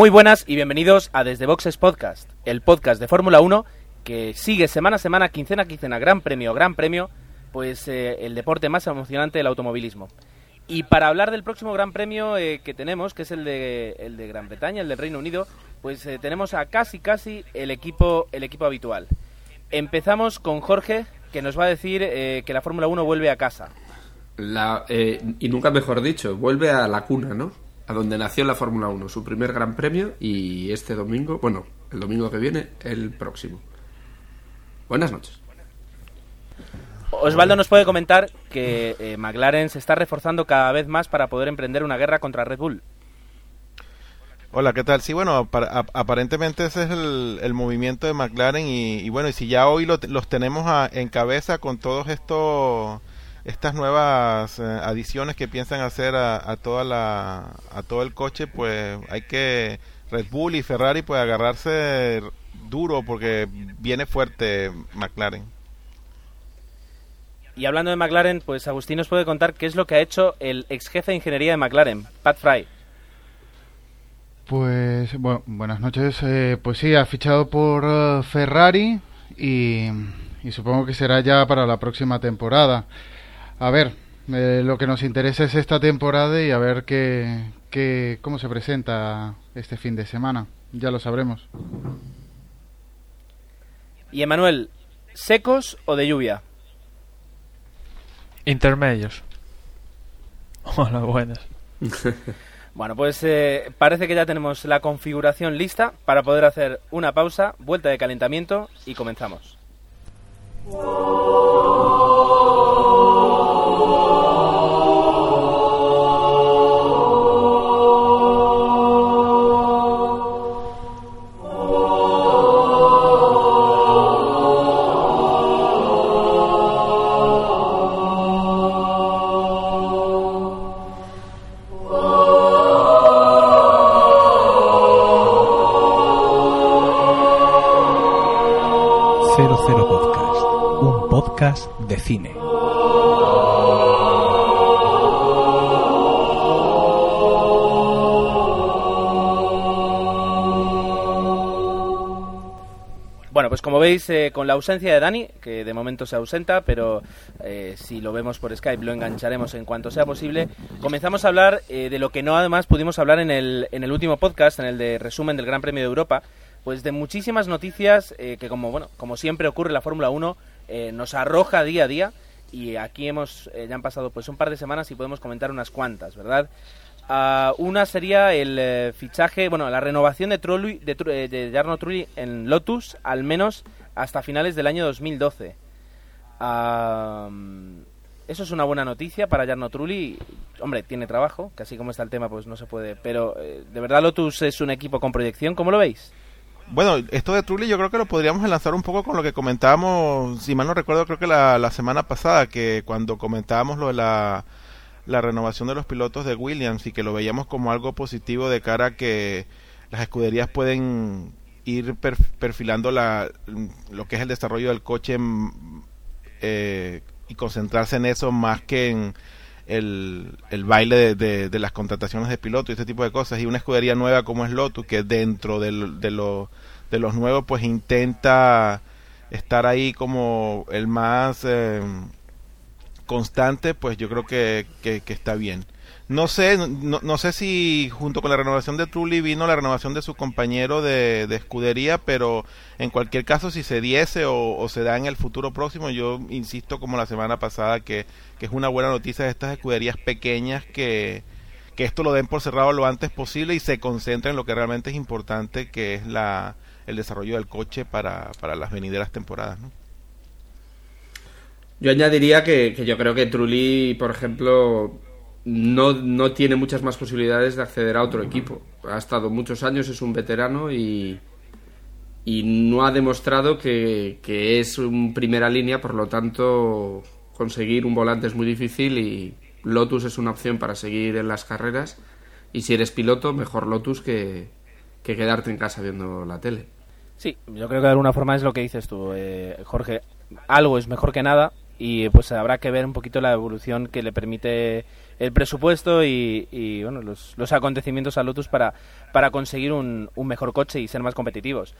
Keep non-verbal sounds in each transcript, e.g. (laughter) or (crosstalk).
Muy buenas y bienvenidos a Desde Boxes Podcast, el podcast de Fórmula 1 que sigue semana a semana, quincena a quincena, gran premio, gran premio, pues eh, el deporte más emocionante del automovilismo. Y para hablar del próximo gran premio eh, que tenemos, que es el de, el de Gran Bretaña, el del Reino Unido, pues eh, tenemos a casi casi el equipo, el equipo habitual. Empezamos con Jorge, que nos va a decir que la Fórmula 1 vuelve a casa. La, y nunca mejor dicho, vuelve a la cuna, ¿no? A donde nació la Fórmula 1, su primer gran premio y este domingo, bueno, el domingo que viene, el próximo. Buenas noches. Osvaldo nos puede comentar que eh, McLaren se está reforzando cada vez más para poder emprender una guerra contra Red Bull. Hola, ¿qué tal? Sí, bueno, aparentemente ese es el, movimiento de McLaren y, bueno, y si ya hoy los tenemos en cabeza con todos estos estas nuevas eh, adiciones que piensan hacer a, toda la a todo el coche, pues hay que Red Bull y Ferrari pues agarrarse duro porque viene fuerte McLaren. Y hablando de McLaren, pues Agustín nos puede contar qué es lo que ha hecho el ex jefe de ingeniería de McLaren, Pat Fry. Pues bueno, buenas noches. Eh, pues sí, ha fichado por eh, Ferrari y, supongo que será ya para la próxima temporada. A ver, eh, lo que nos interesa es esta temporada y a ver qué, qué, cómo se presenta este fin de semana. Ya lo sabremos. Y Emanuel, ¿secos o de lluvia? Intermedios. (laughs) Hola, buenas. (laughs) bueno, pues eh, parece que ya tenemos la configuración lista para poder hacer una pausa, vuelta de calentamiento y comenzamos. Cine. Bueno, pues como veis, eh, con la ausencia de Dani, que de momento se ausenta, pero eh, si lo vemos por Skype lo engancharemos en cuanto sea posible, comenzamos a hablar eh, de lo que no además pudimos hablar en el, en el último podcast, en el de resumen del Gran Premio de Europa, pues de muchísimas noticias eh, que como bueno como siempre ocurre en la Fórmula 1 eh, nos arroja día a día y aquí hemos eh, ya han pasado pues un par de semanas y podemos comentar unas cuantas verdad ah, una sería el fichaje bueno la renovación de Trulli, de, de Jarno Trulli en Lotus al menos hasta finales del año 2012 ah, eso es una buena noticia para Jarno Trulli. Hombre, tiene trabajo, que así como está el tema, pues no se puede. Pero, ¿de verdad Lotus es un equipo con proyección? ¿Cómo lo veis? Bueno, esto de Trulli yo creo que lo podríamos enlazar un poco con lo que comentábamos, si mal no recuerdo, creo que la, semana pasada, que cuando comentábamos lo de la, la renovación de los pilotos de Williams y que lo veíamos como algo positivo de cara a que las escuderías pueden ir perfilando la, lo que es el desarrollo del coche mm, eh, y concentrarse en eso más que en el, el baile de, de, las contrataciones de pilotos y este tipo de cosas. Y una escudería nueva como es Lotus, que dentro de, de, de los nuevos, pues intenta estar ahí como el más eh, constante, pues yo creo que, que, está bien. No sé, no, no, sé si junto con la renovación de Trulli vino la renovación de su compañero de, de escudería, pero en cualquier caso si se diese o, se da en el futuro próximo, yo insisto como la semana pasada que, que es una buena noticia de estas escuderías pequeñas que, que esto lo den por cerrado lo antes posible y se concentren en lo que realmente es importante, que es la, el desarrollo del coche para, para las venideras temporadas. Yo añadiría que, yo creo que Trulli, por ejemplo, no, no, tiene muchas más posibilidades de acceder a otro equipo. Ha estado muchos años, es un veterano y, y no ha demostrado que, es un primera línea, por lo tanto, conseguir un volante es muy difícil y Lotus es una opción para seguir en las carreras. Y si eres piloto, mejor Lotus que, que quedarte en casa viendo la tele. Sí, yo creo que de alguna forma es lo que dices tú, eh, Jorge. Algo es mejor que nada y pues habrá que ver un poquito la evolución que le permite el presupuesto y, y, bueno, los, los, acontecimientos a Lotus para, para conseguir un, un mejor coche y ser más competitivos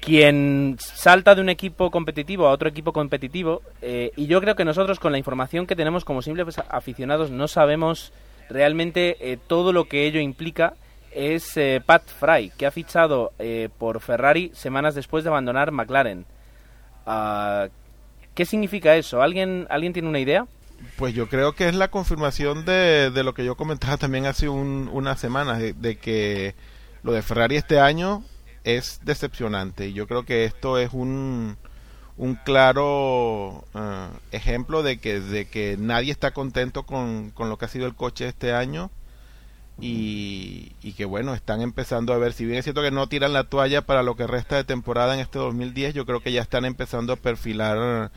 quien salta de un equipo competitivo a otro equipo competitivo eh, y yo creo que nosotros con la información que tenemos como simples aficionados no sabemos realmente eh, todo lo que ello implica es eh, Pat Fry que ha fichado por Ferrari semanas después de abandonar McLaren uh, ¿qué significa eso? ¿Alguien, ¿alguien tiene una idea? Pues yo creo que es la confirmación de, de lo que yo comentaba también hace un, unas semanas de, que lo de Ferrari este año es decepcionante. Yo creo que esto es un, un claro uh, ejemplo de que, de que nadie está contento con, con, lo que ha sido el coche este año y, y, que bueno, están empezando a ver, si bien es cierto que no tiran la toalla para lo que resta de temporada en este 2010, yo creo que ya están empezando a perfilar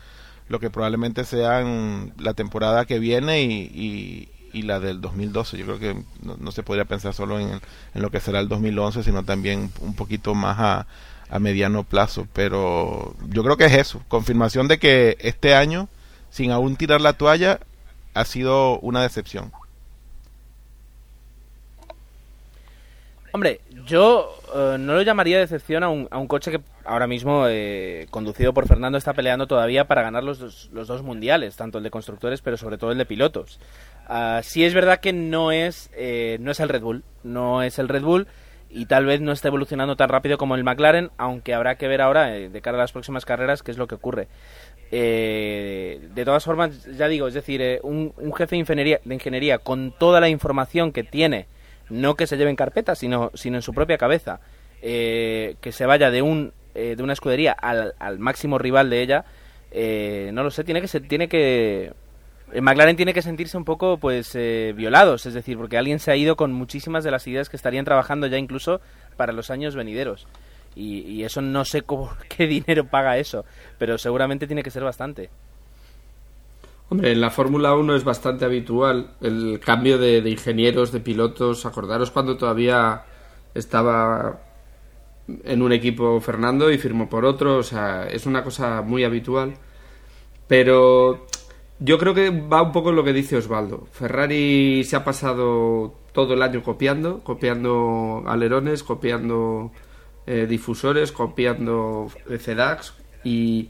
lo que probablemente sean la temporada que viene y, y, la del 2012. Yo creo que no, no se podría pensar solo en, en, lo que será el 2011, sino también un poquito más a, a, mediano plazo. Pero yo creo que es eso, confirmación de que este año, sin aún tirar la toalla, ha sido una decepción. Hombre, yo uh, no lo llamaría decepción a un, a un coche que ahora mismo, eh, conducido por Fernando, está peleando todavía para ganar los dos, los dos mundiales, tanto el de constructores, pero sobre todo el de pilotos. Uh, sí es verdad que no es, eh, no es el Red Bull, no es el Red Bull y tal vez no está evolucionando tan rápido como el McLaren, aunque habrá que ver ahora, eh, de cara a las próximas carreras, qué es lo que ocurre. Eh, de todas formas, ya digo, es decir, eh, un, jefe de de ingeniería con toda la información que tiene, no que se lleve en carpeta, sino, sino en su propia cabeza, que se vaya de, un, de una escudería al, al, máximo rival de ella, no lo sé, tiene que, se, tiene que McLaren tiene que sentirse un poco pues eh, violados, es decir, porque alguien se ha ido con muchísimas de las ideas que estarían trabajando ya incluso para los años venideros. Y, y eso no sé (laughs) qué dinero paga eso, pero seguramente tiene que ser bastante. Hombre, en la Fórmula 1 es bastante habitual el cambio de, de, ingenieros, de pilotos. Acordaros cuando todavía estaba en un equipo Fernando y firmó por otro. O sea, es una cosa muy habitual. Pero yo creo que va un poco en lo que dice Osvaldo. Ferrari se ha pasado todo el año copiando, copiando alerones, copiando eh, difusores, copiando CDAX y,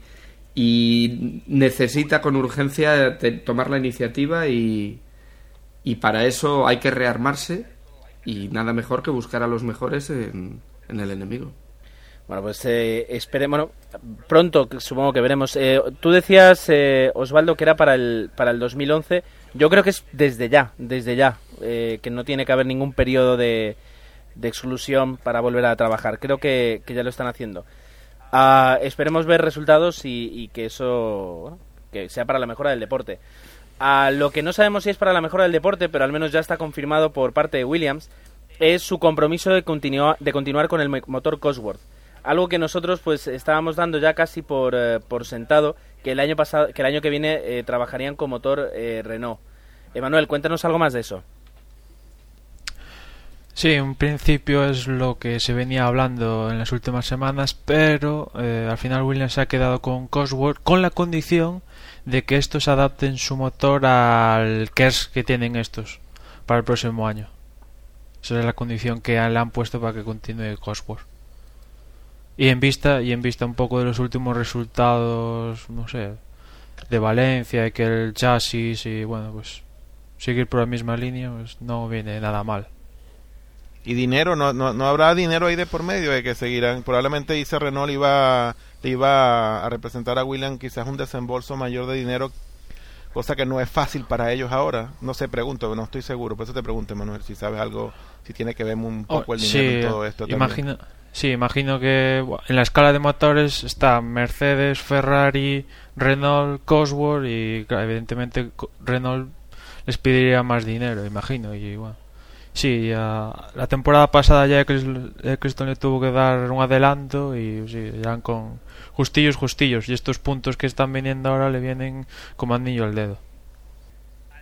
y, necesita con urgencia tomar la iniciativa y, y, para eso hay que rearmarse y nada mejor que buscar a los mejores en, en el enemigo. Bueno, pues eh, esperemos. Bueno, pronto supongo que veremos. Eh, tú decías, eh, Osvaldo, que era para el, para el 2011. Yo creo que es desde ya, desde ya, eh, que no tiene que haber ningún periodo de, de exclusión para volver a trabajar. Creo que, que ya lo están haciendo. Uh, esperemos ver resultados y, que eso que sea para la mejora del deporte. Uh, lo que no sabemos si es para la mejora del deporte, pero al menos ya está confirmado por parte de Williams, es su compromiso de, de continuar con el motor Cosworth algo que nosotros pues estábamos dando ya casi por, eh, por sentado que el año pasado que el año que viene eh, trabajarían con motor eh, Renault. Emanuel, cuéntanos algo más de eso. Sí, en principio es lo que se venía hablando en las últimas semanas, pero al final Williams se ha quedado con Cosworth con la condición de que estos adapten su motor al KERS que tienen estos para el próximo año. Esa es la condición que le han puesto para que continúe Cosworth. Y en vista y en vista un poco de los últimos resultados, no sé, de Valencia y que el chasis y bueno, pues seguir por la misma línea, pues no viene nada mal. Y dinero, no, no, no habrá dinero ahí de por medio de que seguirán. Probablemente dice Renault iba, iba a representar a William quizás un desembolso mayor de dinero, cosa que no es fácil para ellos ahora. No sé, pregunto, no estoy seguro. Por eso te pregunto, Manuel, si sabes algo, si tiene que ver un poco oh, el dinero sí, en todo esto. Imagino, Sí, imagino que en la escala de motores está Mercedes, Ferrari, Renault, Cosworth y evidentemente Renault les pediría más dinero, imagino. Y bueno, Sí, a, la temporada pasada ya Eccleston le tuvo que dar un adelanto y sí, ya con justillos, justillos. Y estos puntos que están viniendo ahora le vienen como anillo al dedo.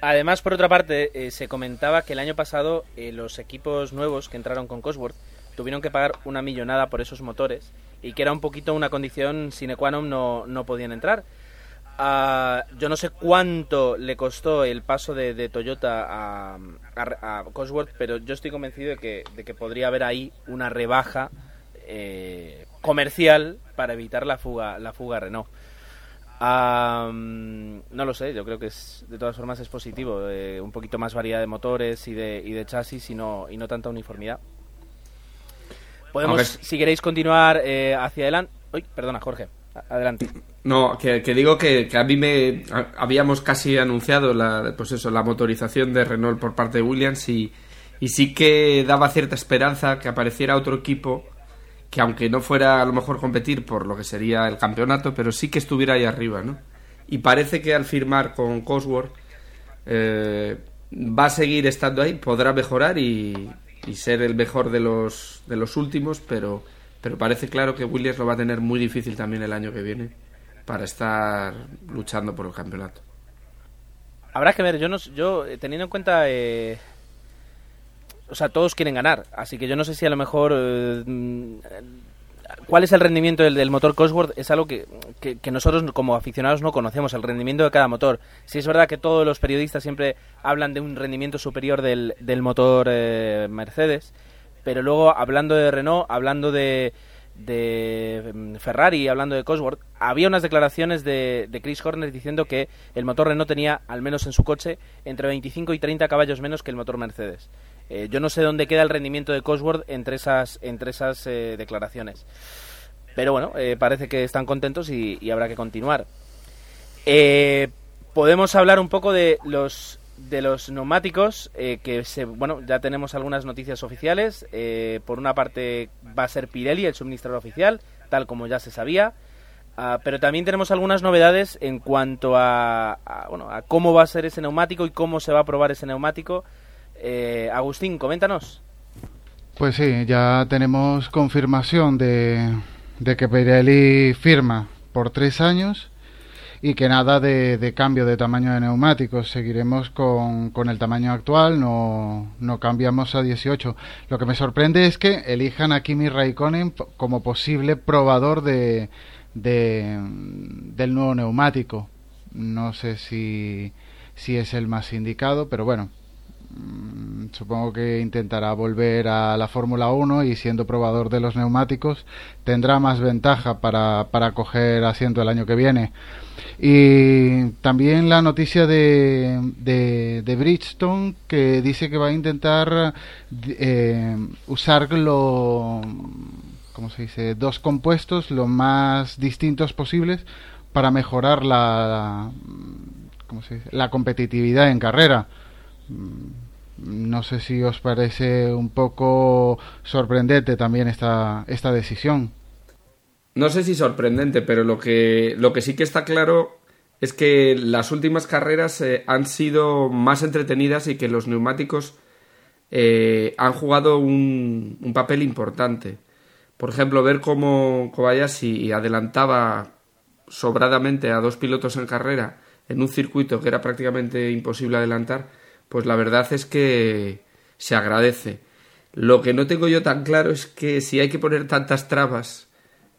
Además, por otra parte, eh, se comentaba que el año pasado eh, los equipos nuevos que entraron con Cosworth tuvieron que pagar una millonada por esos motores y que era un poquito una condición sine qua non no, no podían entrar. Uh, yo no sé cuánto le costó el paso de, de Toyota a, a, a, Cosworth, pero yo estoy convencido de que, de que podría haber ahí una rebaja eh, comercial para evitar la fuga, la fuga Renault. No lo sé, yo creo que es, de todas formas es positivo, eh, un poquito más variedad de motores y de, y de chasis y no, y no tanta uniformidad. Podemos, si queréis continuar eh, hacia adelante. Uy, perdona, Jorge. Adelante. No, que, digo que, a mí me habíamos casi anunciado la, pues eso, la motorización de Renault por parte de Williams y, y sí que daba cierta esperanza que apareciera otro equipo que aunque no fuera a lo mejor competir por lo que sería el campeonato, pero sí que estuviera ahí arriba, ¿no? Y parece que al firmar con Cosworth eh, va a seguir estando ahí, podrá mejorar y, y ser el mejor de los, de los últimos, pero, pero parece claro que Williams lo va a tener muy difícil también el año que viene para estar luchando por el campeonato. Habrá que ver, yo, no, yo eh, teniendo en cuenta... Eh, o sea, todos quieren ganar, así que yo no sé si a lo mejor... Eh, ¿Cuál es el rendimiento del, motor Cosworth? Es algo que, que, nosotros como aficionados no conocemos, el rendimiento de cada motor. Si es verdad que todos los periodistas siempre hablan de un rendimiento superior del, del motor eh, Mercedes, pero luego hablando de Renault, hablando de, de Ferrari, hablando de Cosworth, había unas declaraciones de, de, Chris Horner diciendo que el motor Renault tenía, al menos en su coche, entre 25 y 30 caballos menos que el motor Mercedes. Eh, yo no sé dónde queda el rendimiento de Cosworth entre esas, entre esas eh, declaraciones. Pero bueno, eh, parece que están contentos y, y habrá que continuar. Eh, podemos hablar un poco de los de los neumáticos eh, que se, bueno ya tenemos algunas noticias oficiales. Eh, por una parte va a ser Pirelli el suministrador oficial tal como ya se sabía. Uh, pero también tenemos algunas novedades en cuanto a, a, bueno, a cómo va a ser ese neumático y cómo se va a probar ese neumático. Eh, Agustín coméntanos. Pues sí ya tenemos confirmación de, de que Pirelli firma por tres años y que nada de, de, cambio de tamaño de neumáticos. Seguiremos con, con el tamaño actual, no, no, cambiamos a 18. Lo que me sorprende es que elijan a Kimi Raikkonen como posible probador de, de, del nuevo neumático. No sé si, si es el más indicado, pero bueno, supongo que intentará volver a la Fórmula 1 y siendo probador de los neumáticos tendrá más ventaja para, para coger asiento el año que viene. Y también la noticia de, de, Bridgestone que dice que va a intentar eh, usar lo, ¿cómo se dice? dos compuestos lo más distintos posibles para mejorar la, ¿cómo se la competitividad en carrera. No sé si os parece un poco sorprendente también esta, esta decisión no sé si sorprendente, pero lo que, lo que sí que está claro es que las últimas carreras eh, han sido más entretenidas y que los neumáticos eh, han jugado un, un, papel importante. Por ejemplo, ver cómo Kobayashi adelantaba sobradamente a dos pilotos en carrera en un circuito que era prácticamente imposible adelantar, pues la verdad es que se agradece. Lo que no tengo yo tan claro es que si hay que poner tantas trabas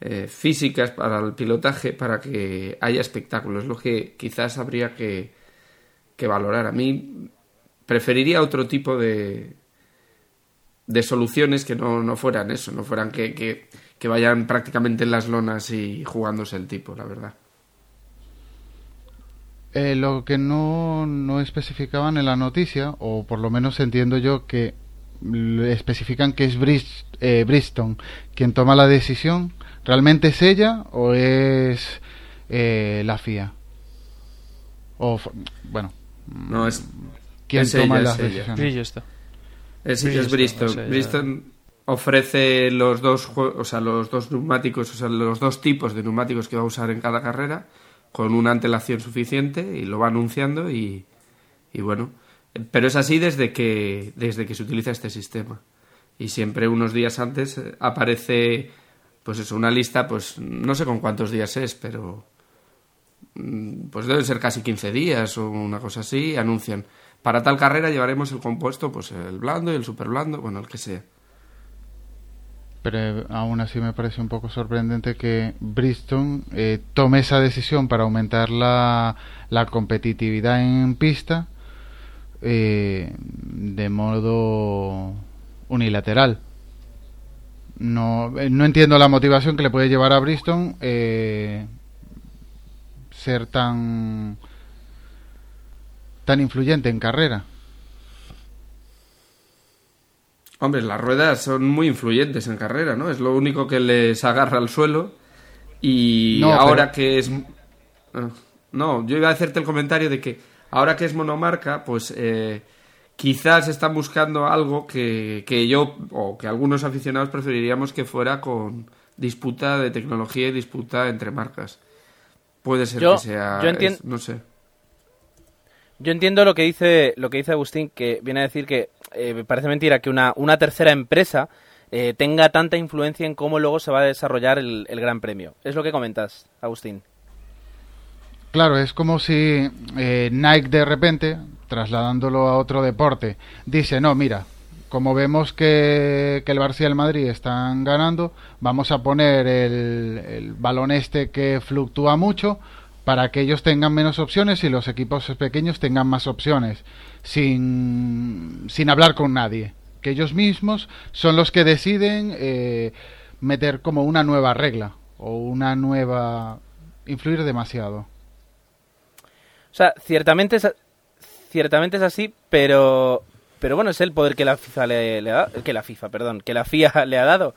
eh, físicas para el pilotaje para que haya espectáculo. Es lo que quizás habría que, que valorar. A mí preferiría otro tipo de, de soluciones que no, no fueran eso, no fueran que, que, que vayan prácticamente en las lonas y jugándose el tipo, la verdad. Eh, lo que no, no especificaban en la noticia, o por lo menos entiendo yo que especifican que es Brist, eh, Bristol quien toma la decisión ¿Realmente es ella o es eh, la FIA? O, bueno. No, es. ¿Quién es toma ella, las es ella. Bridgestone. Es, es Bristol. Bristol ofrece los dos, o sea, los dos neumáticos, o sea, los dos tipos de neumáticos que va a usar en cada carrera con una antelación suficiente y lo va anunciando y, y bueno, Pero es así desde que, desde que se utiliza este sistema. Y siempre unos días antes eh, aparece, pues eso, una lista, pues no sé con cuántos días es, pero mm, pues deben ser casi 15 días o una cosa así, anuncian. Para tal carrera llevaremos el compuesto, pues el blando y el super blando, bueno, el que sea. Pero eh, aún así me parece un poco sorprendente que Bristol eh, tome esa decisión para aumentar la, competitividad en pista eh, de modo unilateral. No, no entiendo la motivación que le puede llevar a Bristol eh, ser tan tan influyente en carrera. Hombre, las ruedas son muy influyentes en carrera, ¿no? Es lo único que les agarra al suelo. Y No, ahora pero- que es... Ah, No, yo iba a hacerte el comentario de que ahora que es monomarca, pues eh, quizás están buscando algo que, que yo o que algunos aficionados preferiríamos que fuera con disputa de tecnología y disputa entre marcas. Puede ser Yo- que sea... yo entien- es- no sé. Yo entiendo lo que dice lo que dice Agustín, que viene a decir que eh, me parece mentira que una, una tercera empresa eh, tenga tanta influencia en cómo luego se va a desarrollar el, el Gran Premio. Es lo que comentas, Agustín. Claro, es como si eh, Nike de repente, trasladándolo a otro deporte, dice, no, mira, como vemos que, que el Barça y el Madrid están ganando, vamos a poner el, el balón este que fluctúa mucho para que ellos tengan menos opciones y los equipos pequeños tengan más opciones, sin, sin hablar con nadie. Que ellos mismos son los que deciden eh, meter como una nueva regla o una nueva... influir demasiado. O sea, ciertamente es, ciertamente es así, pero pero bueno, es el poder que la FIFA le, le ha que la FIFA, perdón, que la (laughs) FIA le ha dado.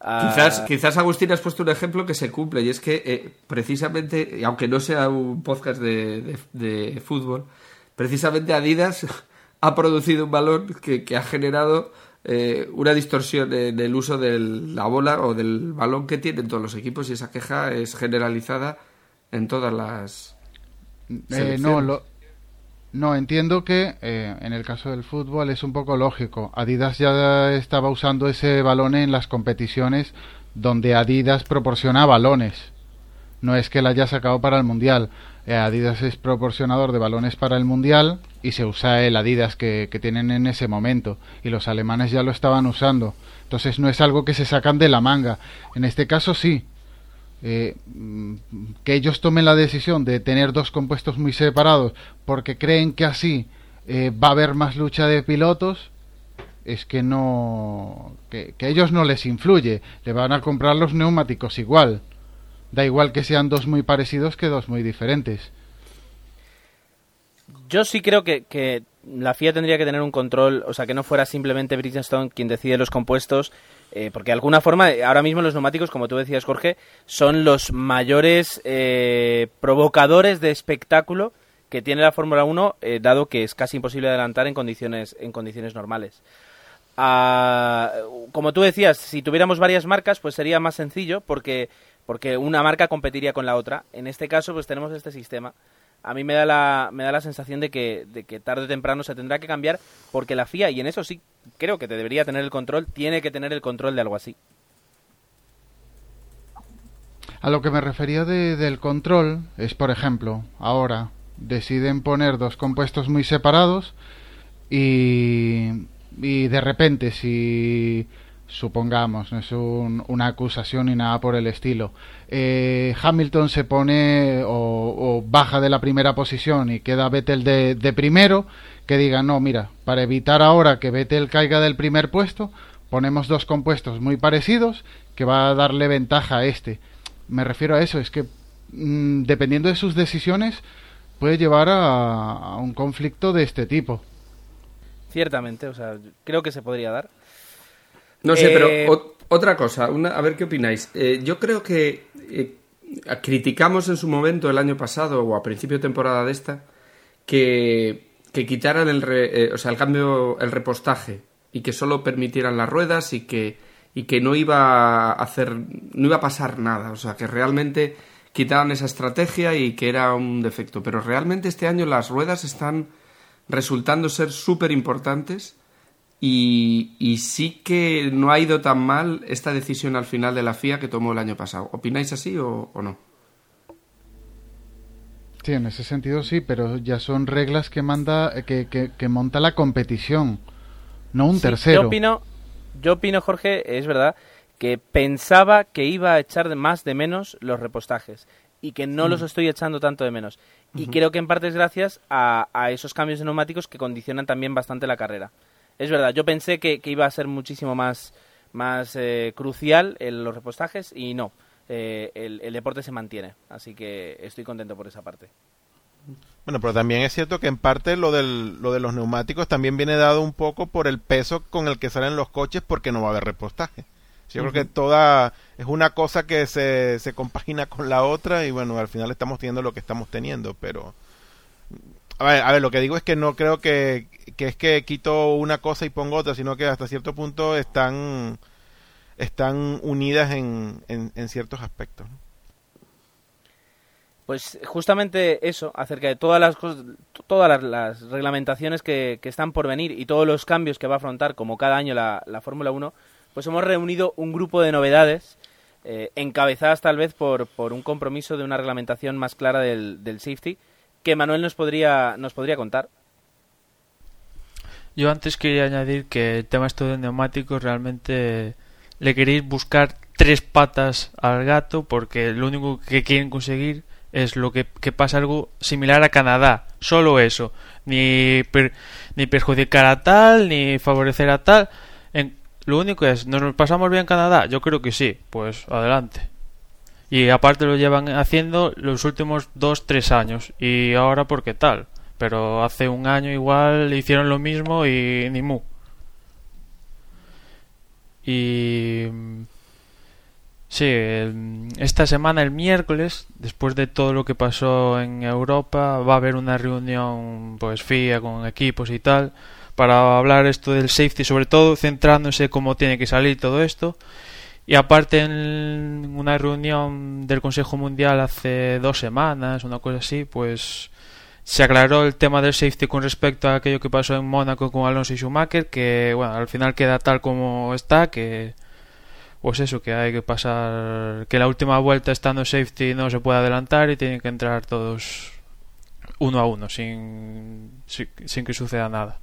Quizás, quizás Agustín has puesto un ejemplo que se cumple y es que eh, precisamente, y aunque no sea un podcast de, de- de fútbol, precisamente Adidas (laughs) ha producido un balón que, que ha generado eh, una distorsión en el uso de la bola o del balón que tienen todos los equipos y esa queja es generalizada en todas las... Eh, no, lo, no, entiendo que eh, en el caso del fútbol es un poco lógico. Adidas ya estaba usando ese balón en las competiciones donde Adidas proporciona balones. No es que la haya sacado para el Mundial. Eh, Adidas es proporcionador de balones para el Mundial y se usa el Adidas que, que tienen en ese momento. Y los alemanes ya lo estaban usando. Entonces no es algo que se sacan de la manga. En este caso sí. Eh, que ellos tomen la decisión de tener dos compuestos muy separados porque creen que así eh, va a haber más lucha de pilotos es que no que, que ellos no les influye. Le van a comprar los neumáticos igual. Da igual que sean dos muy parecidos que dos muy diferentes. Yo sí creo que, que la FIA tendría que tener un control, o sea, que no fuera simplemente Bridgestone quien decide los compuestos, eh, porque de alguna forma, eh, ahora mismo los neumáticos, como tú decías, Jorge, son los mayores eh, provocadores de espectáculo que tiene la Fórmula 1, eh, dado que es casi imposible adelantar en condiciones, en condiciones normales. Ah, como tú decías, si tuviéramos varias marcas, pues sería más sencillo, porque, porque una marca competiría con la otra. En este caso, pues tenemos este sistema a mí me da la, me da la sensación de que, de que tarde o temprano se tendrá que cambiar porque la FIA, y en eso sí creo que te debería tener el control, tiene que tener el control de algo así. A lo que me refería de- del control es, por ejemplo, ahora deciden poner dos compuestos muy separados y, y de repente si supongamos, no es un- una acusación ni nada por el estilo, eh, Hamilton se pone o, o baja de la primera posición y queda Vettel de, primero, que digan, no, mira, para evitar ahora que Vettel caiga del primer puesto, ponemos dos compuestos muy parecidos que va a darle ventaja a este. Me refiero a eso, es que mm, dependiendo de sus decisiones puede llevar a, a un conflicto de este tipo. Ciertamente, o sea, creo que se podría dar. No sé, Eh, pero o- otra cosa, una, a ver qué opináis. Eh, yo creo que eh, criticamos en su momento, el año pasado o a principio de temporada de esta, que, que quitaran el, re- eh, o sea, el cambio, el repostaje y que solo permitieran las ruedas y que, y que no iba a hacer, no iba a pasar nada. O sea, que realmente quitaran esa estrategia y que era un defecto. Pero realmente este año las ruedas están resultando ser súper importantes y, y, sí que no ha ido tan mal esta decisión al final de la FIA que tomó el año pasado. ¿Opináis así o, o no? Sí, en ese sentido sí, pero ya son reglas que manda, que, que, que monta la competición, no un Sí, tercero. Yo opino, yo opino, Jorge, es verdad, que pensaba que iba a echar más de menos los repostajes y que no los estoy echando tanto de menos. Y creo que en parte es gracias a, a esos cambios de neumáticos que condicionan también bastante la carrera. Es verdad, yo pensé que, que iba a ser muchísimo más, más eh, crucial en los repostajes y no. Eh, el, el deporte se mantiene, así que estoy contento por esa parte. Bueno, pero también es cierto que en parte lo, del, lo de los neumáticos también viene dado un poco por el peso con el que salen los coches porque no va a haber repostaje. Yo creo que toda es una cosa que se, se compagina con la otra y bueno, al final estamos teniendo lo que estamos teniendo, pero... A ver, a ver, lo que digo es que no creo que, que es que quito una cosa y pongo otra, sino que hasta cierto punto están, están unidas en, en, ciertos aspectos. Pues justamente eso, acerca de todas las todas las, las reglamentaciones que, que, están por venir y todos los cambios que va a afrontar, como cada año la, la Fórmula 1, pues hemos reunido un grupo de novedades eh, encabezadas tal vez por, por, un compromiso de una reglamentación más clara del, del, safety que Manuel nos podría, nos podría contar. Yo antes quería añadir que el tema esto de neumáticos realmente le queréis buscar tres patas al gato porque lo único que quieren conseguir es lo que, que, pasa algo similar a Canadá, solo eso, ni, ni perjudicar a tal, ni favorecer a tal. En, lo único es, ¿nos pasamos bien en Canadá? Yo creo que sí, pues adelante. Y aparte lo llevan haciendo los últimos dos, tres años. Y ahora, ¿por qué tal? Pero hace un año igual hicieron lo mismo y ni mu. Y Sí, esta semana, el miércoles, después de todo lo que pasó en Europa, va a haber una reunión, pues FIA con equipos y tal, para hablar esto del safety, sobre todo centrándose cómo tiene que salir todo esto. Y aparte, en una reunión del Consejo Mundial hace dos semanas, una cosa así, pues se aclaró el tema del safety con respecto a aquello que pasó en Mónaco con Alonso y Schumacher, que bueno, al final queda tal como está, que pues eso, que hay que pasar, que la última vuelta estando safety no se puede adelantar y tienen que entrar todos uno a uno, sin, sin, sin que suceda nada.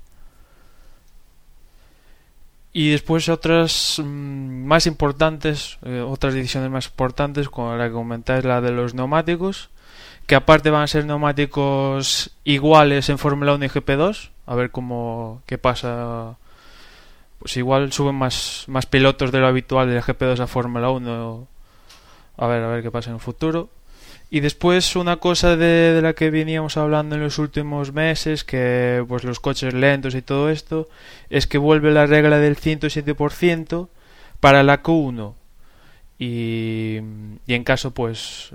Y después otras mmm, más importantes, eh, otras decisiones más importantes, como la que comentáis, la de los neumáticos, que aparte van a ser neumáticos iguales en Fórmula 1 y GP2, a ver cómo, qué pasa pues igual suben más, más pilotos de lo habitual del GP2 a Fórmula 1. A ver, a ver qué pasa en el futuro. Y después una cosa de, de, la que veníamos hablando en los últimos meses, que pues los coches lentos y todo esto, es que vuelve la regla del 107% para la Q1. Y, y en caso pues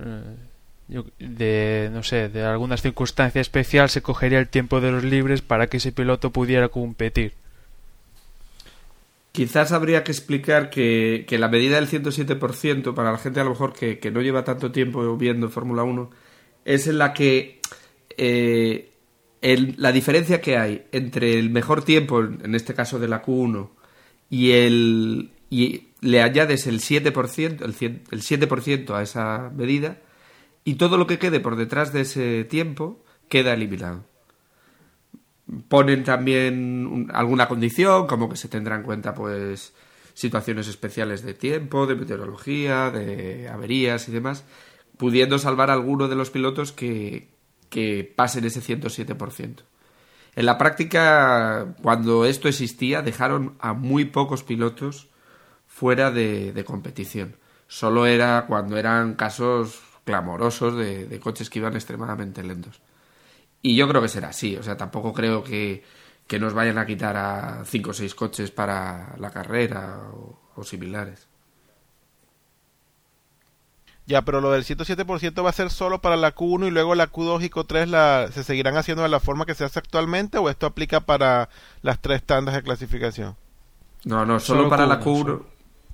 de no sé, de alguna circunstancia especial se cogería el tiempo de los libres para que ese piloto pudiera competir. Quizás habría que explicar que, que, la medida del 107% para la gente a lo mejor que, que no lleva tanto tiempo viendo Fórmula 1 es en la que eh, la diferencia que hay entre el mejor tiempo, en este caso de la Q1, y, el, y le añades el 7%, el, el 7% a esa medida y todo lo que quede por detrás de ese tiempo queda eliminado ponen también alguna condición, como que se tendrá en cuenta pues situaciones especiales de tiempo, de meteorología, de averías y demás, pudiendo salvar a alguno de los pilotos que, que pasen ese 107%. En la práctica, cuando esto existía, dejaron a muy pocos pilotos fuera de, competición. Solo era cuando eran casos clamorosos de coches que iban extremadamente lentos. Y yo creo que será así, o sea, tampoco creo que, que nos vayan a quitar a 5 o 6 coches para la carrera o, o, similares. Ya, pero lo del 107% va a ser solo para la Q1 y luego la Q2 y Q3 la, se seguirán haciendo de la forma que se hace actualmente o esto aplica para las tres tandas de clasificación? No, no, solo, solo para Q1, la Q1. Solo.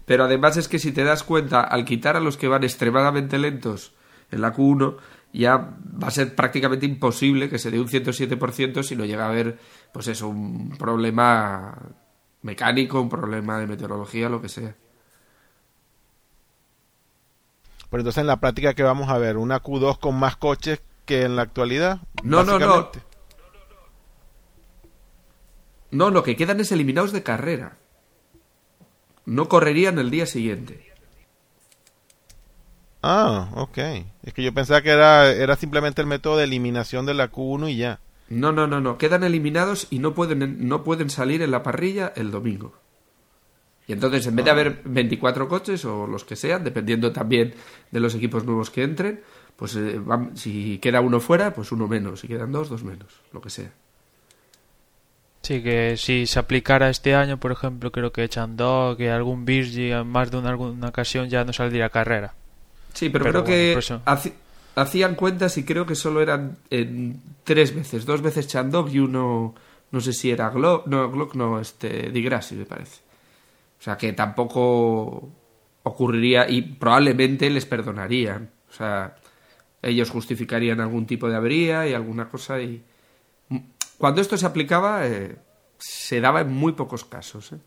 Pero además es que si te das cuenta, al quitar a los que van extremadamente lentos en la Q1, ya va a ser prácticamente imposible que se dé un 107% si no llega a haber, pues eso, un problema mecánico, un problema de meteorología, lo que sea. Pero entonces en la práctica que vamos a ver, una Q2 con más coches que en la actualidad. No, no, no. No, lo que quedan es eliminados de carrera. No correrían el día siguiente. Ah, ok. Es que yo pensaba que era, era simplemente el método de eliminación de la Q1 y ya. No, no, no, no. Quedan eliminados y no pueden, no pueden salir en la parrilla el domingo. Y entonces, en vez de haber 24 coches o los que sean, dependiendo también de los equipos nuevos que entren, pues eh, si queda uno fuera, pues uno menos. Si quedan dos, dos menos. Lo que sea. Sí, que si se aplicara este año, por ejemplo, creo que Chandog, que algún Virgi en más de una, alguna ocasión ya no saldría carrera. Sí, pero, Pero creo bueno, que eso. hacían cuentas y creo que solo eran en tres veces. Dos veces Chandog y uno, no sé si era Glock, no, Glock no, este, Di Grassi, me parece. O sea que tampoco ocurriría y probablemente les perdonarían. O sea, ellos justificarían algún tipo de avería y alguna cosa y... Cuando esto se aplicaba, eh, se daba en muy pocos casos. ¿eh?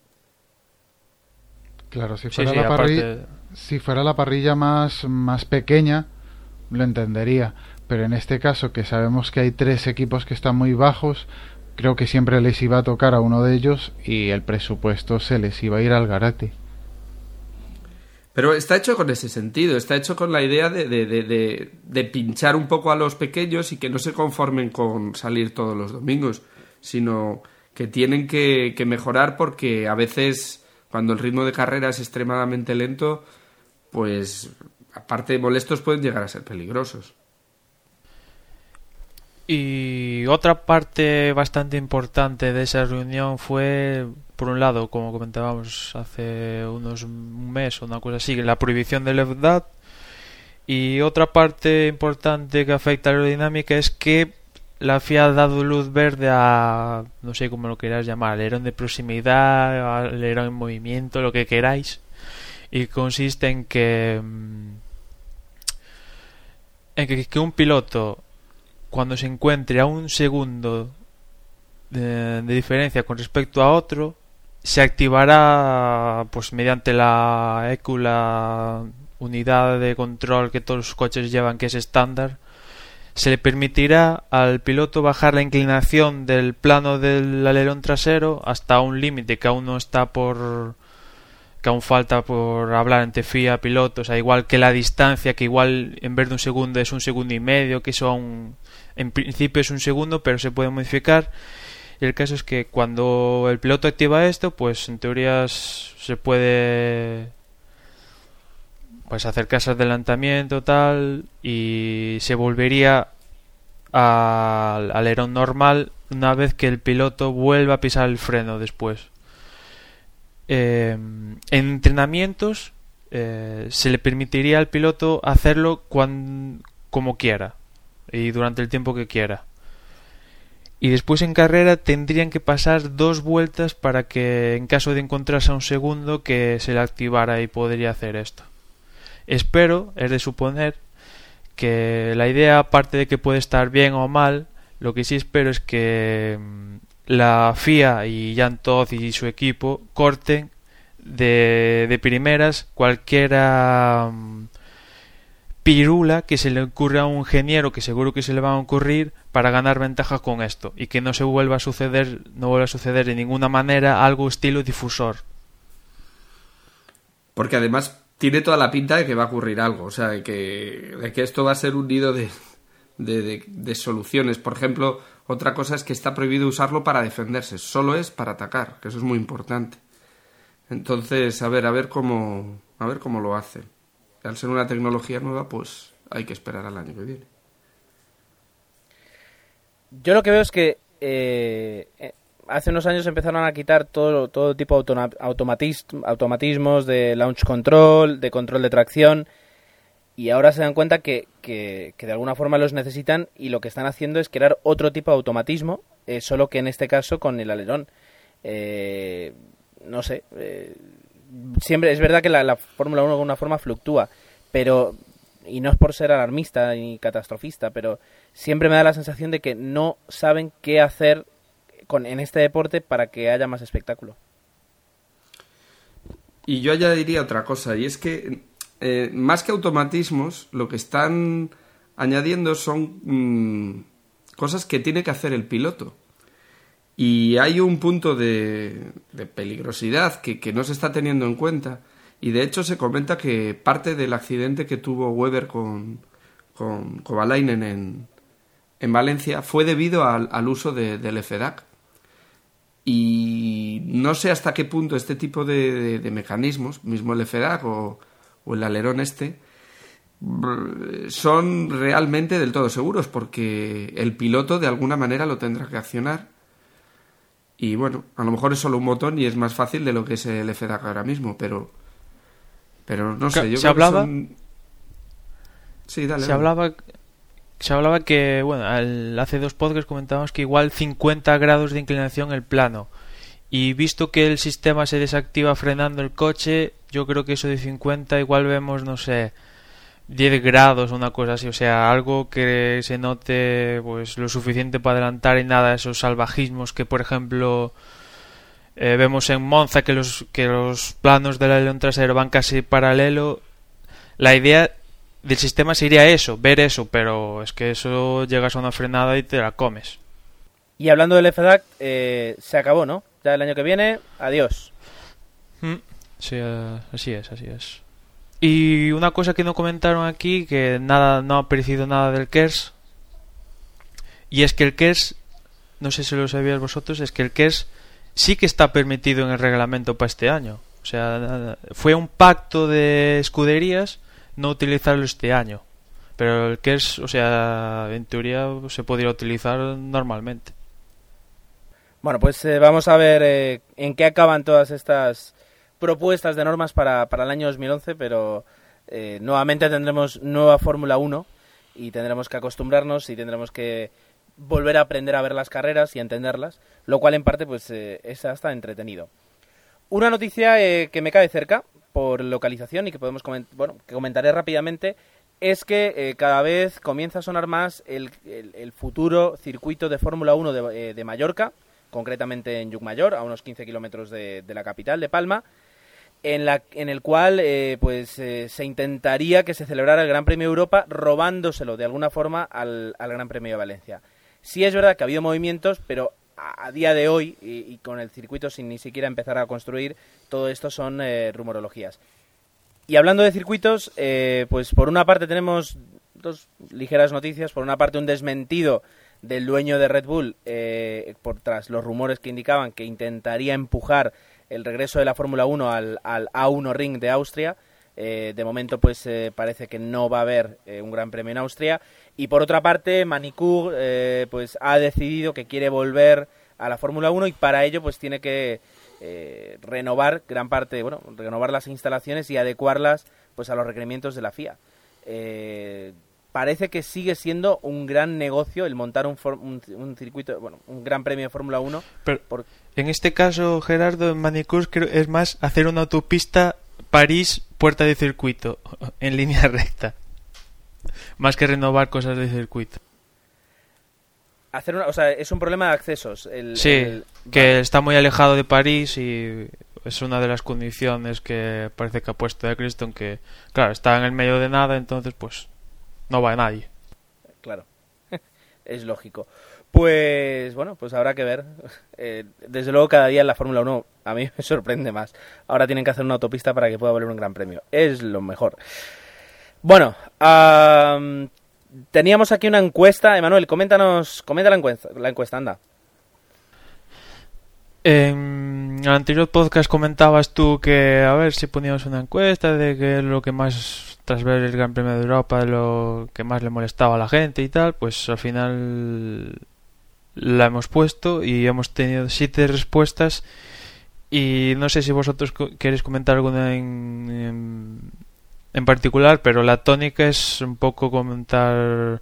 Claro, si fuera, sí, la, parri- aparte- si fuera la parrilla más, más pequeña, lo entendería. Pero en este caso, que sabemos que hay tres equipos que están muy bajos, creo que siempre les iba a tocar a uno de ellos y el presupuesto se les iba a ir al garate. Pero está hecho con ese sentido, está hecho con la idea de, de, de, de- de pinchar un poco a los pequeños y que no se conformen con salir todos los domingos, sino que tienen que, que mejorar porque a veces cuando el ritmo de carrera es extremadamente lento, pues aparte de molestos pueden llegar a ser peligrosos. Y otra parte bastante importante de esa reunión fue, por un lado, como comentábamos hace unos un mes o una cosa así, la prohibición del EFDAT. Y otra parte importante que afecta a la aerodinámica es que la FIA ha dado luz verde a, no sé cómo lo queráis llamar, alerón de proximidad, alerón en movimiento, lo que queráis. Y consiste en que, mm, en que, un piloto cuando se encuentre a un segundo de, de diferencia con respecto a otro, se activará pues mediante la ECU, la unidad de control que todos los coches llevan, que es estándar, se le permitirá al piloto bajar la inclinación del plano del alerón trasero hasta un límite que aún no está por que aún falta por hablar entre FIA pilotos, a igual que la distancia, que igual en vez de un segundo es un segundo y medio, que eso en principio es un segundo, pero se puede modificar. Y el caso es que cuando el piloto activa esto, pues en teoría se puede pues acercarse al adelantamiento tal y se volvería al alerón normal una vez que el piloto vuelva a pisar el freno después. Eh, en entrenamientos eh, se le permitiría al piloto hacerlo cuan- como quiera y durante el tiempo que quiera. Y después en carrera tendrían que pasar dos vueltas para que en caso de encontrarse a un segundo que se le activara y podría hacer esto. Espero, es de suponer, que la idea, aparte de que puede estar bien o mal, lo que sí espero es que mm, la FIA y Jan Todd y su equipo corten de, de primeras cualquiera mm, pirula que se le ocurra a un ingeniero que seguro que se le va a ocurrir para ganar ventaja con esto y que no se vuelva a suceder no vuelva a suceder de ninguna manera algo estilo difusor. Porque además tiene toda la pinta de que va a ocurrir algo, o sea, de que, de que esto va a ser un nido de, de, de- soluciones. Por ejemplo, otra cosa es que está prohibido usarlo para defenderse, solo es para atacar, que eso es muy importante. Entonces, a ver, a ver cómo, a ver cómo lo hacen. Al ser una tecnología nueva, pues hay que esperar al año que viene. Yo lo que veo es que eh, hace unos años empezaron a quitar todo, todo tipo de automatismos de launch control, de control de tracción, y ahora se dan cuenta que, que- que de alguna forma los necesitan y lo que están haciendo es crear otro tipo de automatismo, eh, solo que en este caso con el alerón. Eh, no sé, eh, siempre es verdad que la, la Fórmula 1 de alguna forma fluctúa, pero y no es por ser alarmista ni catastrofista, pero siempre me da la sensación de que no saben qué hacer con, en este deporte para que haya más espectáculo. Y yo añadiría otra cosa, y es que eh, más que automatismos, lo que están añadiendo son mm, cosas que tiene que hacer el piloto. Y hay un punto de, peligrosidad que, no se está teniendo en cuenta. Y de hecho se comenta que parte del accidente que tuvo Weber con, con Kovalainen en, en Valencia fue debido al, uso del FDAC. Y no sé hasta qué punto este tipo de, mecanismos, mismo el FDAC o, o el alerón este, son realmente del todo seguros porque el piloto de alguna manera lo tendrá que accionar y bueno, a lo mejor es solo un botón y es más fácil de lo que es el FDAC ahora mismo, pero pero no sé, yo se hablaba Sí, dale. Se hablaba se hablaba que bueno, hace dos podcasts comentábamos que igual 50 grados de inclinación el plano. Y visto que el sistema se desactiva frenando el coche, yo creo que eso de 50 igual vemos, no sé, 10 grados o una cosa así, o sea, algo que se note pues lo suficiente para adelantar y nada esos salvajismos que por ejemplo eh, vemos en Monza que los que los planos del alerón trasero van casi paralelo. La idea del sistema sería eso, ver eso, pero es que eso llegas a una frenada y te la comes. Y hablando del FDAC, eh, se acabó, ¿no? Ya el año que viene, adiós. Mm, sí, eh, así es, así es. Y una cosa que no comentaron aquí, que nada, no ha aparecido nada del KERS, y es que el KERS, no sé si lo sabíais vosotros, es que el KERS sí que está permitido en el reglamento para este año. O sea, fue un pacto de escuderías no utilizarlo este año. Pero el KERS, o sea, en teoría se podría utilizar normalmente. Bueno, pues eh, vamos a ver eh, en qué acaban todas estas propuestas de normas para, para el año 2011, pero eh, nuevamente tendremos nueva Fórmula 1 y tendremos que acostumbrarnos y tendremos que volver a aprender a ver las carreras y a entenderlas, lo cual en parte pues eh, es hasta entretenido. Una noticia que me cae cerca por localización y que podemos bueno, que comentaré rápidamente es que cada vez comienza a sonar más el, el, futuro circuito de Fórmula 1 de, de, Mallorca, concretamente en Llucmayor, a unos 15 kilómetros de, de la capital de Palma, en, la, en el cual eh, pues eh, se intentaría que se celebrara el Gran Premio Europa robándoselo de alguna forma al, Gran Premio de Valencia. Sí es verdad que ha habido movimientos, pero a, día de hoy y, con el circuito sin ni siquiera empezar a construir, todo esto son eh, rumorologías. Y hablando de circuitos, pues por una parte tenemos dos ligeras noticias. Por una parte un desmentido del dueño de Red Bull por tras los rumores que indicaban que intentaría empujar el regreso de la Fórmula 1 al, al, A1 Ring de Austria. Eh, de momento, pues eh, parece que no va a haber eh, un Gran Premio en Austria. Y por otra parte, Manicur pues ha decidido que quiere volver a la Fórmula 1 y para ello, pues tiene que renovar gran parte, bueno, renovar las instalaciones y adecuarlas, pues a los requerimientos de la FIA parece que sigue siendo un gran negocio el montar un, un, circuito, bueno, un gran premio de Fórmula 1. Pero en este caso, Gerardo, en Manicur es más hacer una autopista París-Puerta de Circuito (laughs) en línea recta. Más que renovar cosas de circuito. Hacer o sea, es un problema de accesos. El, sí, que está muy alejado de París y es una de las condiciones que parece que ha puesto de Criston que, claro, está en el medio de nada, entonces pues no va a nadie. Claro, (laughs) es lógico. Pues bueno, pues habrá que ver. (laughs) Eh, desde luego cada día en la Fórmula 1 a mí (laughs) me sorprende más. Ahora tienen que hacer una autopista para que pueda volver un gran premio. Es lo mejor. Bueno, teníamos aquí una encuesta. Emanuel, coméntanos, comenta la encuesta, la encuesta, anda. En el anterior podcast comentabas tú que a ver si poníamos una encuesta de que lo que más tras ver el Gran Premio de Europa, lo que más le molestaba a la gente y tal, pues al final la hemos puesto y hemos tenido siete respuestas y no sé si vosotros queréis comentar alguna en, en, particular, pero la tónica es un poco comentar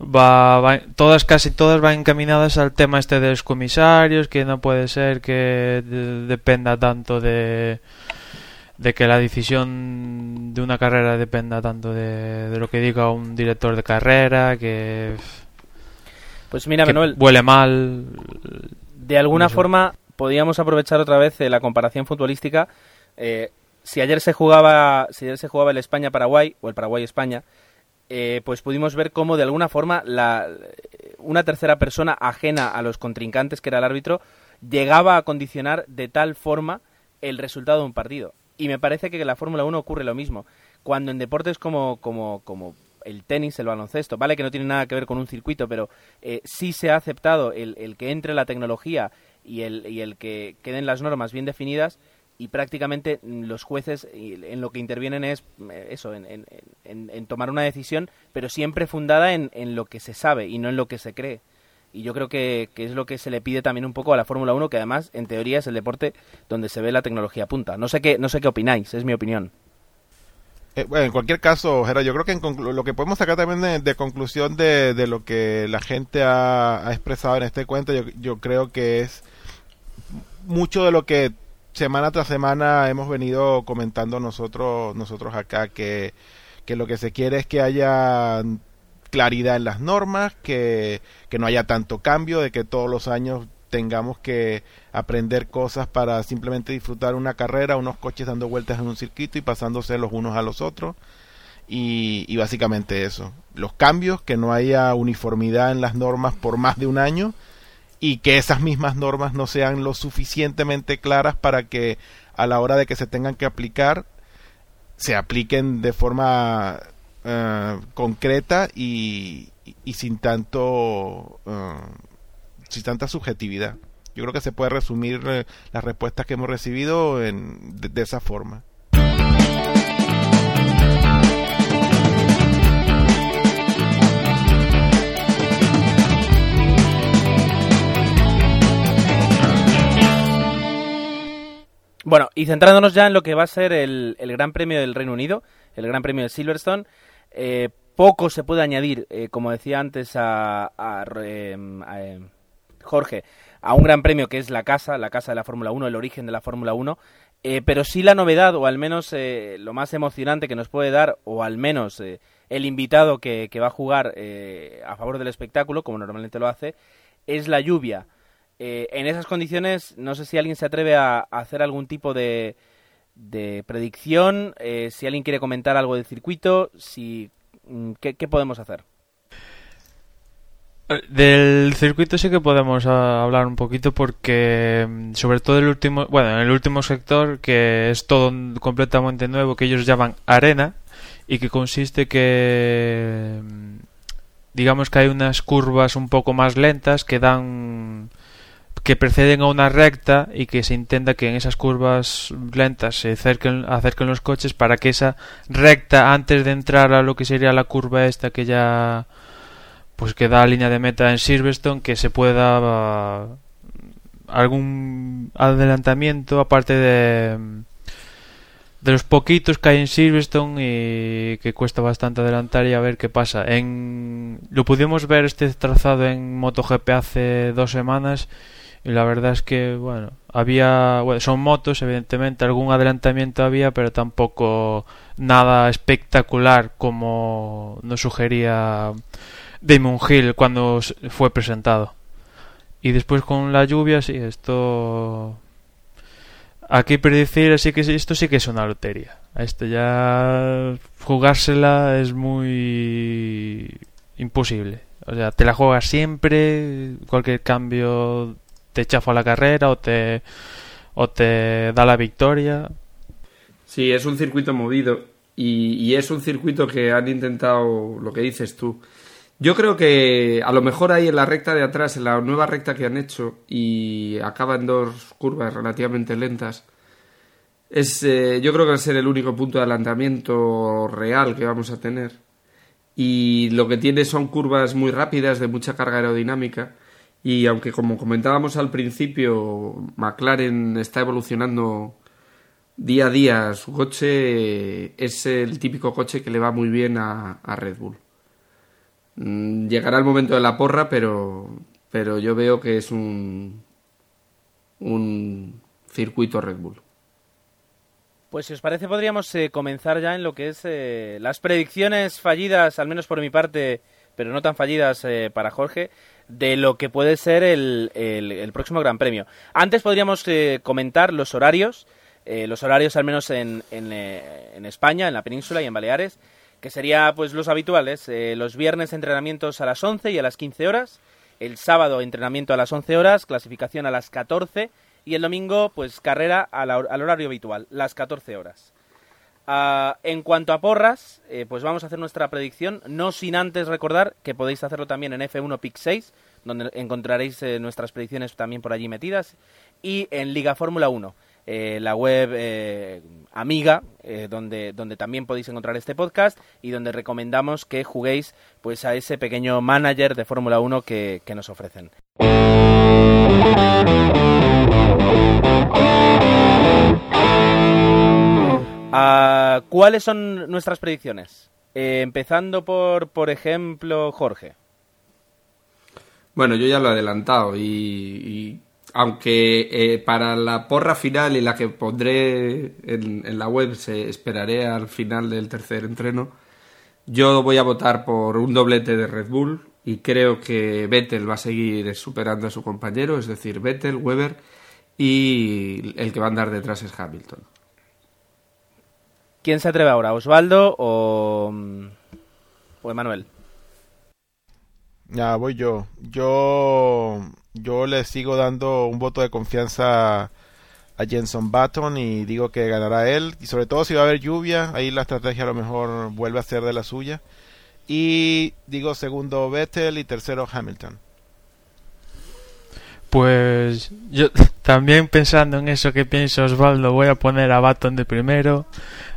va, todas casi todas van encaminadas al tema este de los comisarios, que no puede ser que dependa tanto de de que la decisión de una carrera dependa tanto de, de lo que diga un director de carrera, que, Pues mira, que Manuel, huele mal. de alguna forma podíamos aprovechar otra vez eh, la comparación futbolística. Eh, si ayer se jugaba, si ayer se jugaba el España-Paraguay o el Paraguay-España, eh, pues pudimos ver cómo de alguna forma la, una tercera persona ajena a los contrincantes, que era el árbitro, llegaba a condicionar de tal forma el resultado de un partido. Y me parece que en la Fórmula 1 ocurre lo mismo. Cuando en deportes como, como, como el tenis, el baloncesto, vale que no tiene nada que ver con un circuito, pero eh, sí se ha aceptado el, el que entre la tecnología y el, y el que queden las normas bien definidas y prácticamente mm, los jueces en lo que intervienen es eh, eso, en, en- en- tomar una decisión, pero siempre fundada en, en lo que se sabe y no en lo que se cree. Y yo creo que, que es lo que se le pide también un poco a la Fórmula 1, que además, en teoría, es el deporte donde se ve la tecnología punta. No sé qué, no sé qué opináis, es mi opinión. Eh, bueno, en cualquier caso, Gerard, yo creo que en lo que podemos sacar también de, de conclusión de, de lo que la gente ha, ha expresado en este cuento, yo, yo creo que es mucho de lo que semana tras semana hemos venido comentando nosotros nosotros acá, que, que lo que se quiere es que haya claridad en las normas, que, que no haya tanto cambio, de que todos los años tengamos que aprender cosas para simplemente disfrutar una carrera, unos coches dando vueltas en un circuito y pasándose los unos a los otros. Y, y básicamente eso. Los cambios, que no haya uniformidad en las normas por más de un año y que esas mismas normas no sean lo suficientemente claras para que a la hora de que se tengan que aplicar se apliquen de forma eh, concreta y, y sin tanto eh, sin tanta subjetividad. Yo creo que se puede resumir eh, las respuestas que hemos recibido en, de, de esa forma. Bueno, y centrándonos ya en lo que va a ser el, el Gran Premio del Reino Unido, el Gran Premio de Silverstone, eh, poco se puede añadir, eh, como decía antes a, a, eh, a, eh, Jorge, a un Gran Premio que es la casa, la casa de la Fórmula 1, el origen de la Fórmula 1, eh, pero sí la novedad, o al menos eh, lo más emocionante que nos puede dar, o al menos eh, el invitado que, que va a jugar eh, a favor del espectáculo, como normalmente lo hace, es la lluvia. Eh, en esas condiciones, no sé si alguien se atreve a, hacer algún tipo de, de predicción, eh, si alguien quiere comentar algo del circuito, si mm, ¿qué, qué podemos hacer? Eh, Del circuito sí que podemos ah, hablar un poquito porque mm, sobre todo el último, bueno, en el último sector que es todo completamente nuevo que ellos llaman arena y que consiste que mm, digamos que hay unas curvas un poco más lentas que dan que preceden a una recta y que se intenta que en esas curvas lentas se acerquen, los coches para que esa recta antes de entrar a lo que sería la curva esta que ya pues que da línea de meta en Silverstone que se pueda algún adelantamiento aparte de de los poquitos que hay en Silverstone y que cuesta bastante adelantar y a ver qué pasa. En lo pudimos ver este trazado en MotoGP hace dos semanas y la verdad es que bueno había bueno, son motos evidentemente algún adelantamiento había pero tampoco nada espectacular como nos sugería Damon Hill cuando fue presentado. Y después con la lluvia, sí, esto. Aquí predecir, así que esto sí que es una lotería. Esto ya. Jugársela es muy. imposible. O sea, te la juegas siempre, cualquier cambio te chafa la carrera o te. o te da la victoria. Sí, es un circuito movido y, y es un circuito que han intentado lo que dices tú. Yo creo que a lo mejor ahí en la recta de atrás, en la nueva recta que han hecho y acaba en dos curvas relativamente lentas, es, eh, yo creo que va a ser el único punto de adelantamiento real que vamos a tener. Y lo que tiene son curvas muy rápidas, de mucha carga aerodinámica. Y aunque, como comentábamos al principio, McLaren está evolucionando día a día su coche es el típico coche que le va muy bien a, Red Bull. Mm, Llegará el momento de la porra, pero, pero yo veo que es un, un circuito Red Bull. Pues si os parece podríamos eh, comenzar ya en lo que es eh, las predicciones fallidas, al menos por mi parte, pero no tan fallidas eh, para Jorge, de lo que puede ser el, el- próximo Gran Premio. Antes podríamos eh, comentar los horarios, eh, los horarios al menos en, en, eh, en España, en la península y en Baleares, que sería pues los habituales, eh, los viernes entrenamientos a las 11 y a las 15 horas, el sábado entrenamiento a las 11 horas, clasificación a las 14 y el domingo pues carrera al horario habitual, las 14 horas. Ah, en cuanto a porras, eh, pues vamos a hacer nuestra predicción, no sin antes recordar que podéis hacerlo también en F1 Pick 6, donde encontraréis eh, nuestras predicciones también por allí metidas, y en Liga Fórmula 1, eh, la web amiga, donde, donde también podéis encontrar este podcast y donde recomendamos que juguéis pues a ese pequeño manager de Fórmula 1 que, que nos ofrecen. ¿Cuáles son nuestras predicciones? Eh, empezando por, por ejemplo, Jorge. Bueno, yo ya lo he adelantado y, aunque eh, para la porra final y la que pondré en, en la web se esperaré al final del tercer entreno, yo voy a votar por un doblete de Red Bull y creo que Vettel va a seguir superando a su compañero, es decir, Vettel, Weber y el que va a andar detrás es Hamilton. ¿Quién se atreve ahora? ¿Osvaldo o, o Emanuel? Ya voy yo. Yo yo le sigo dando un voto de confianza a Jenson Button y digo que ganará él. Y sobre todo si va a haber lluvia, ahí la estrategia a lo mejor vuelve a ser de la suya. Y digo segundo Vettel y tercero Hamilton. Pues yo (laughs) también pensando en eso que piensa Osvaldo, voy a poner a Baton de primero,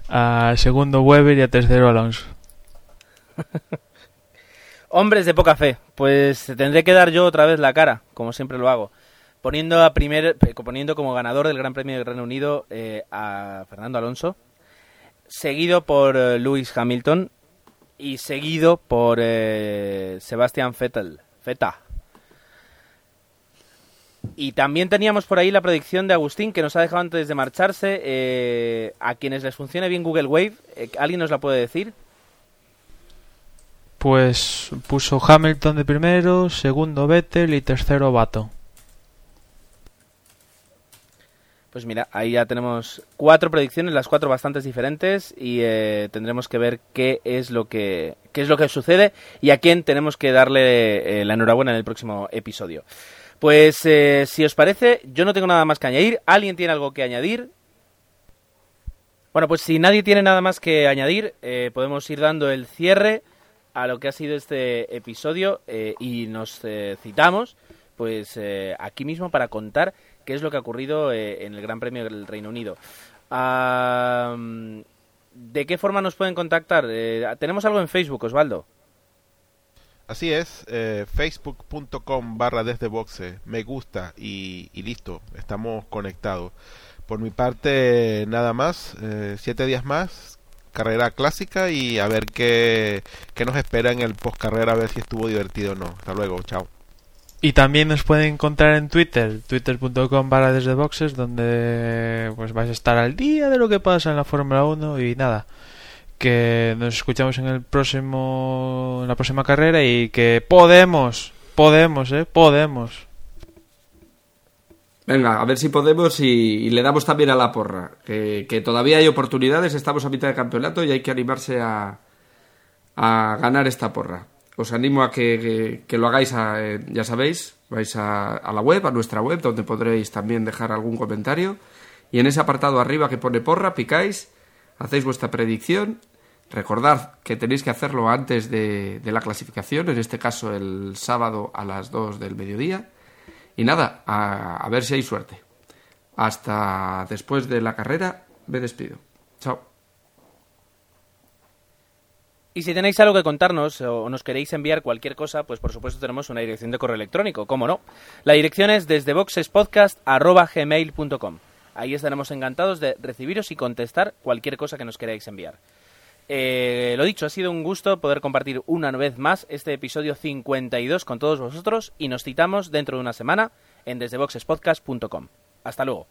a segundo Weber y a tercero Alonso. (laughs) Hombres de poca fe, pues tendré que dar yo otra vez la cara, como siempre lo hago, poniendo a primer, eh, como ganador del Gran Premio del Reino Unido eh, a Fernando Alonso, seguido por eh, Lewis Hamilton y seguido por eh, Vettel, Feta. Y también teníamos por ahí la predicción de Agustín que nos ha dejado antes de marcharse. eh, a quienes les funcione bien Google Wave, eh, ¿alguien nos la puede decir? Pues puso Hamilton de primero, segundo Vettel y tercero Baton. Pues mira, ahí ya tenemos cuatro predicciones, las cuatro bastante diferentes y eh, tendremos que ver qué es lo que qué es lo que sucede y a quién tenemos que darle eh, la enhorabuena en el próximo episodio. Pues eh, si os parece, yo no tengo nada más que añadir. ¿Alguien tiene algo que añadir? Bueno, pues si nadie tiene nada más que añadir, eh, podemos ir dando el cierre a lo que ha sido este episodio eh, y nos eh, citamos pues eh, aquí mismo para contar qué es lo que ha ocurrido en el Gran Premio del Reino Unido. ¿De qué forma nos pueden contactar? Tenemos algo en Facebook, Osvaldo. Así es, eh, facebook.com barra desde boxe, me gusta y, listo, estamos conectados. Por mi parte, nada más, eh, siete días más, carrera clásica y a ver qué, qué nos espera en el post carrera, a ver si estuvo divertido o no. Hasta luego, chao. Y también nos pueden encontrar en Twitter, twitter.com barra desde boxes, donde pues vais a estar al día de lo que pasa en la Fórmula 1 y nada, que nos escuchamos en el próximo en la próxima carrera y que podemos, podemos, eh, podemos. Venga, a ver si podemos y, le damos también a la porra. Que, que todavía hay oportunidades, estamos a mitad de campeonato y hay que animarse a, a ganar esta porra. Os animo a que, que- que lo hagáis, a- eh, ya sabéis, vais a, a la web, a nuestra web, donde podréis también dejar algún comentario. Y en ese apartado arriba que pone porra, picáis, hacéis vuestra predicción. Recordad que tenéis que hacerlo antes de, la clasificación, en este caso el sábado a las 2 del mediodía. Y nada, a, ver si hay suerte. Hasta después de la carrera, me despido. Chao. Y si tenéis algo que contarnos o nos queréis enviar cualquier cosa, pues por supuesto tenemos una dirección de correo electrónico, ¿cómo no? La dirección es desde boxespodcast.gmail.com. Ahí estaremos encantados de recibiros y contestar cualquier cosa que nos queráis enviar. Eh, lo dicho, ha sido un gusto poder compartir una vez más este episodio 52 con todos vosotros y nos citamos dentro de una semana en desdeboxespodcast.com. Hasta luego.